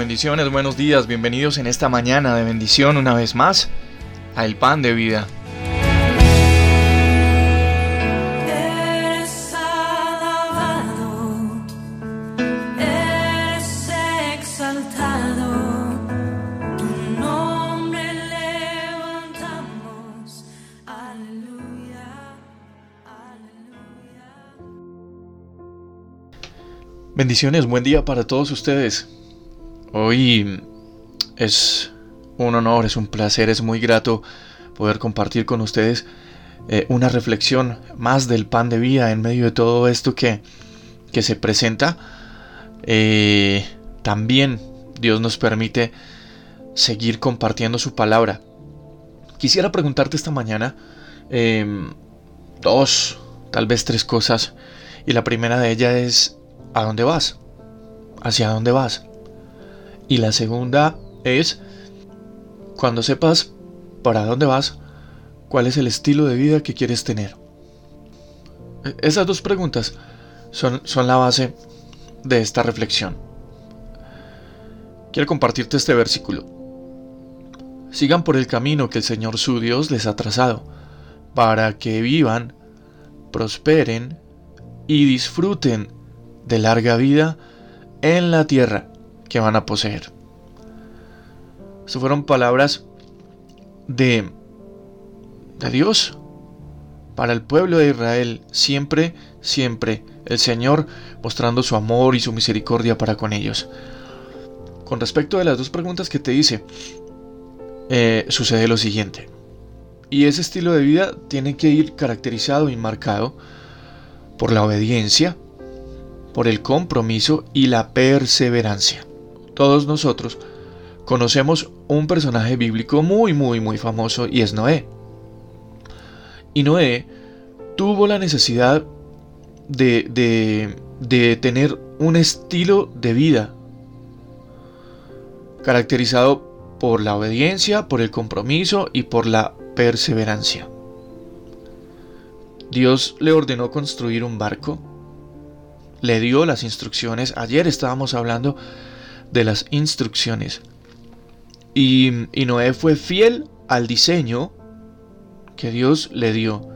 bendiciones, buenos días, bienvenidos en esta mañana de bendición una vez más a El Pan de Vida. Bendiciones, buen día para todos ustedes. Hoy es un honor, es un placer, es muy grato poder compartir con ustedes eh, una reflexión más del pan de vida en medio de todo esto que, que se presenta. Eh, también Dios nos permite seguir compartiendo su palabra. Quisiera preguntarte esta mañana em, dos, tal vez tres cosas. Y la primera de ellas es, ¿A dónde vas? ¿Hacia dónde vas? Y la segunda es, cuando sepas para dónde vas, cuál es el estilo de vida que quieres tener. E-, esas dos preguntas son, son la base de esta reflexión. Quiero compartirte este versículo. Sigan por el camino que el Señor su Dios les ha trazado, para que vivan, prosperen y disfruten de larga vida en la tierra que van a poseer. Estas fueron palabras de, de Dios para el pueblo de Israel, siempre, siempre el Señor mostrando su amor y su misericordia para con ellos. Con respecto de las dos preguntas que te hice, eh, sucede lo siguiente. Y ese estilo de vida tiene que ir caracterizado y marcado por la obediencia, por el compromiso y la perseverancia. Todos nosotros conocemos un personaje bíblico muy, muy, muy famoso y es Noé. Y Noé tuvo la necesidad de, de, de tener un estilo de vida caracterizado por la obediencia, por el compromiso y por la perseverancia. Dios le ordenó construir un barco le dio las instrucciones. Ayer estábamos hablando de las instrucciones. Y, Noé fue fiel al diseño que Dios le dio.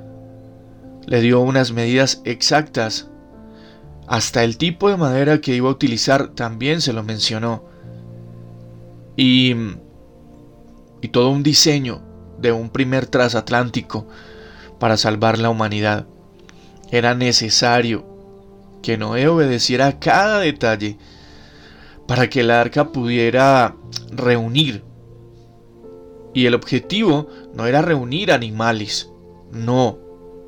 Le dio unas medidas exactas. Hasta el tipo de madera que iba a utilizar también se lo mencionó. Y, y todo un diseño de un primer transatlántico para salvar la humanidad. Era necesario que Noé obedeciera cada detalle para que el arca pudiera reunir. Y el objetivo no era reunir animales, no.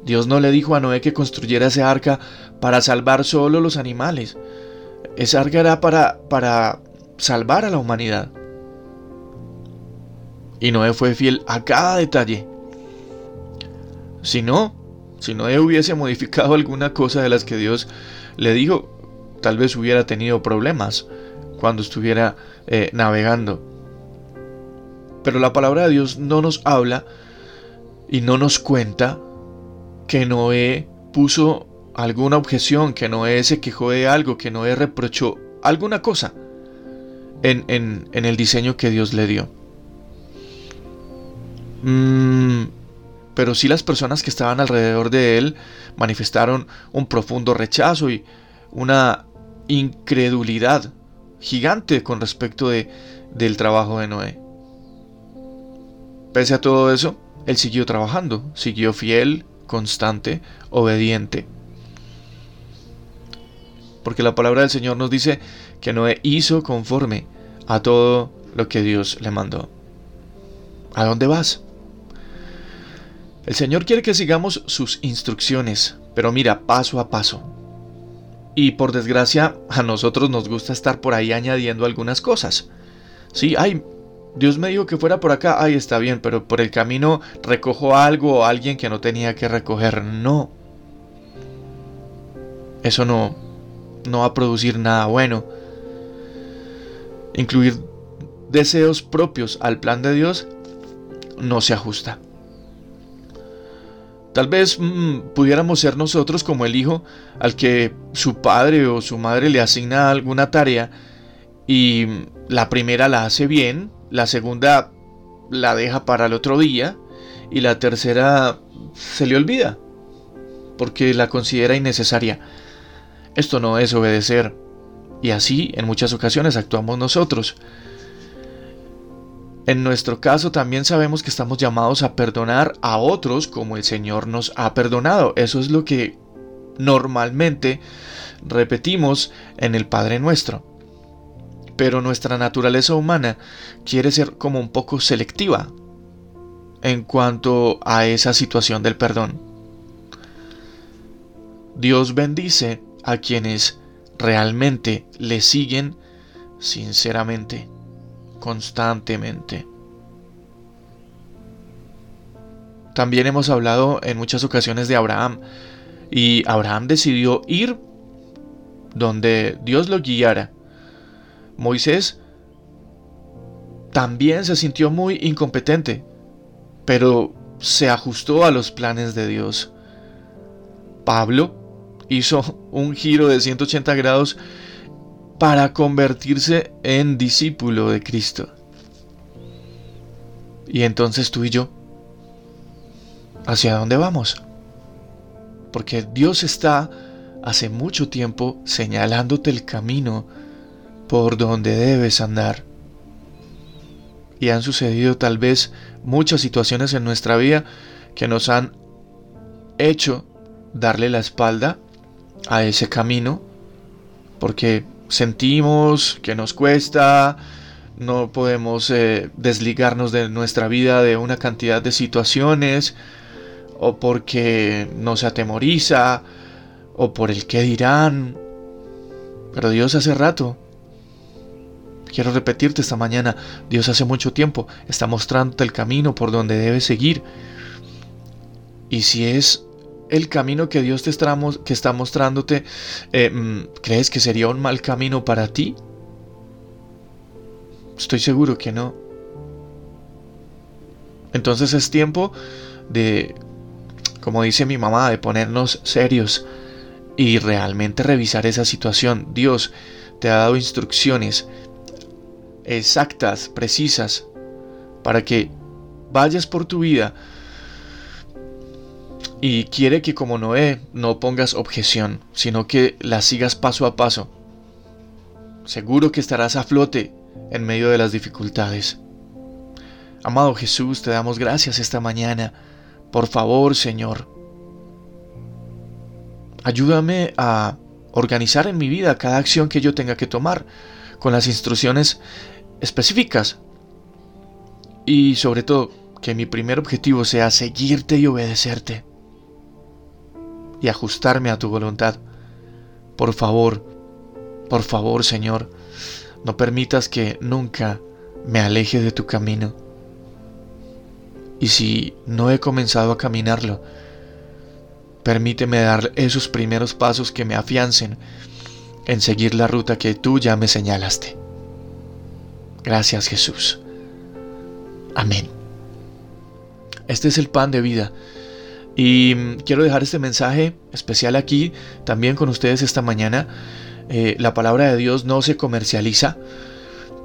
Dios no le dijo a Noé que construyera ese arca para salvar solo los animales. Esa arca era para, para salvar a la humanidad. Y Noé fue fiel a cada detalle. Si no, si Noé hubiese modificado alguna cosa de las que Dios le dijo, tal vez hubiera tenido problemas cuando estuviera eh, navegando. Pero la palabra de Dios no nos habla y no nos cuenta que Noé puso alguna objeción, que Noé se quejó de algo, que Noé reprochó alguna cosa en, el diseño que Dios le dio. Mm, pero sí las personas que estaban alrededor de él manifestaron un profundo rechazo y una incredulidad gigante con respecto de, del trabajo de Noé. Pese a todo eso, él siguió trabajando, siguió fiel, constante, obediente. Porque la palabra del Señor nos dice que Noé hizo conforme a todo lo que Dios le mandó. ¿A dónde vas? El Señor quiere que sigamos sus instrucciones, pero mira, paso a paso. Y por desgracia, a nosotros nos gusta estar por ahí añadiendo algunas cosas. Sí, ay, Dios me dijo que fuera por acá, ay, está bien, pero por el camino recojo algo o alguien que no tenía que recoger. No. Eso no, no va a producir nada bueno. Incluir deseos propios al plan de Dios no se ajusta. Tal vez mm, pudiéramos ser nosotros como el hijo al que su padre o su madre le asigna alguna tarea y la primera la hace bien, la segunda la deja para el otro día y la tercera se le olvida porque la considera innecesaria. Esto no es obedecer y así en muchas ocasiones actuamos nosotros. En nuestro caso también sabemos que estamos llamados a perdonar a otros como el Señor nos ha perdonado. Eso es lo que normalmente repetimos en el Padre nuestro. Pero nuestra naturaleza humana quiere ser como un poco selectiva en cuanto a esa situación del perdón. Dios bendice a quienes realmente le siguen sinceramente constantemente. También hemos hablado en muchas ocasiones de Abraham y Abraham decidió ir donde Dios lo guiara. Moisés también se sintió muy incompetente, pero se ajustó a los planes de Dios. Pablo hizo un giro de 180 grados para convertirse en discípulo de Cristo. Y entonces tú y yo, ¿hacia dónde vamos? Porque Dios está hace mucho tiempo señalándote el camino por donde debes andar. Y han sucedido tal vez muchas situaciones en nuestra vida que nos han hecho darle la espalda a ese camino porque sentimos que nos cuesta, no podemos eh, desligarnos de nuestra vida de una cantidad de situaciones, o porque nos atemoriza, o por el que dirán. Pero Dios hace rato, quiero repetirte esta mañana, Dios hace mucho tiempo está mostrándote el camino por donde debes seguir. Y si es el camino que Dios te está, mostrándote, eh, mm, ¿crees que sería un mal camino para ti? Estoy seguro que no. Entonces es tiempo de, como dice mi mamá, de ponernos serios y realmente revisar esa situación. Dios te ha dado instrucciones exactas, precisas, para que vayas por tu vida y quiere que como Noé no pongas objeción, sino que la sigas paso a paso. Seguro que estarás a flote en medio de las dificultades. Amado Jesús, te damos gracias esta mañana. Por favor, Señor, ayúdame a organizar en mi vida cada acción que yo tenga que tomar con las instrucciones específicas. Y sobre todo, que mi primer objetivo sea seguirte y obedecerte y ajustarme a tu voluntad. Por favor, por favor, Señor, no permitas que nunca me aleje de tu camino. Y si no he comenzado a caminarlo, permíteme dar esos primeros pasos que me afiancen en seguir la ruta que tú ya me señalaste. Gracias Jesús. Amén. Este es el pan de vida y mm, quiero dejar este mensaje especial aquí también con ustedes esta mañana. Eh, la palabra de Dios no se comercializa,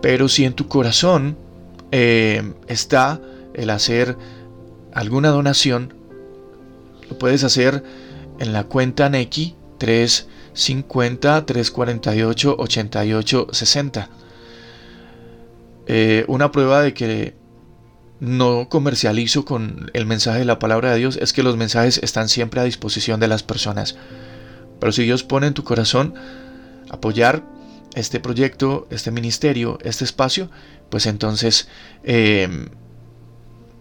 pero si en tu corazón eh, está el hacer alguna donación, lo puedes hacer en la cuenta Neki 350 348 88 60. una prueba de que no comercializo con el mensaje de la palabra de Dios es que los mensajes están siempre a disposición de las personas. Pero si Dios pone en tu corazón apoyar este proyecto, este ministerio, este espacio, pues entonces em,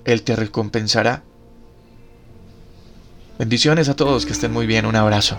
Él te recompensará. Bendiciones a todos, que estén muy bien, un abrazo.